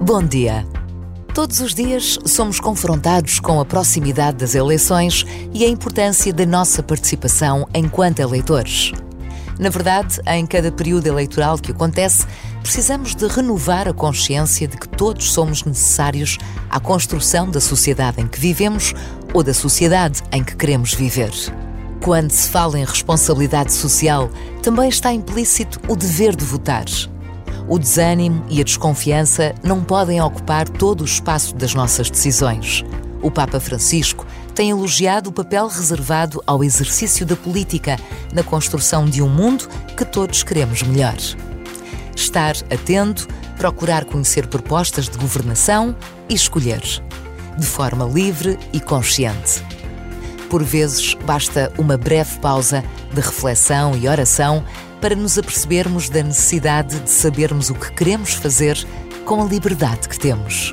Bom dia. Todos os dias somos confrontados com a proximidade das eleições e a importância da nossa participação enquanto eleitores. Na verdade, em cada período eleitoral que acontece, precisamos de renovar a consciência de que todos somos necessários à construção da sociedade em que vivemos ou da sociedade em que queremos viver. Quando se fala em responsabilidade social, também está implícito o dever de votar. O desânimo e a desconfiança não podem ocupar todo o espaço das nossas decisões. O Papa Francisco tem elogiado o papel reservado ao exercício da política na construção de um mundo que todos queremos melhor. Estar atento, procurar conhecer propostas de governação e escolher, de forma livre e consciente. Por vezes, basta uma breve pausa de reflexão e oração para nos apercebermos da necessidade de sabermos o que queremos fazer com a liberdade que temos.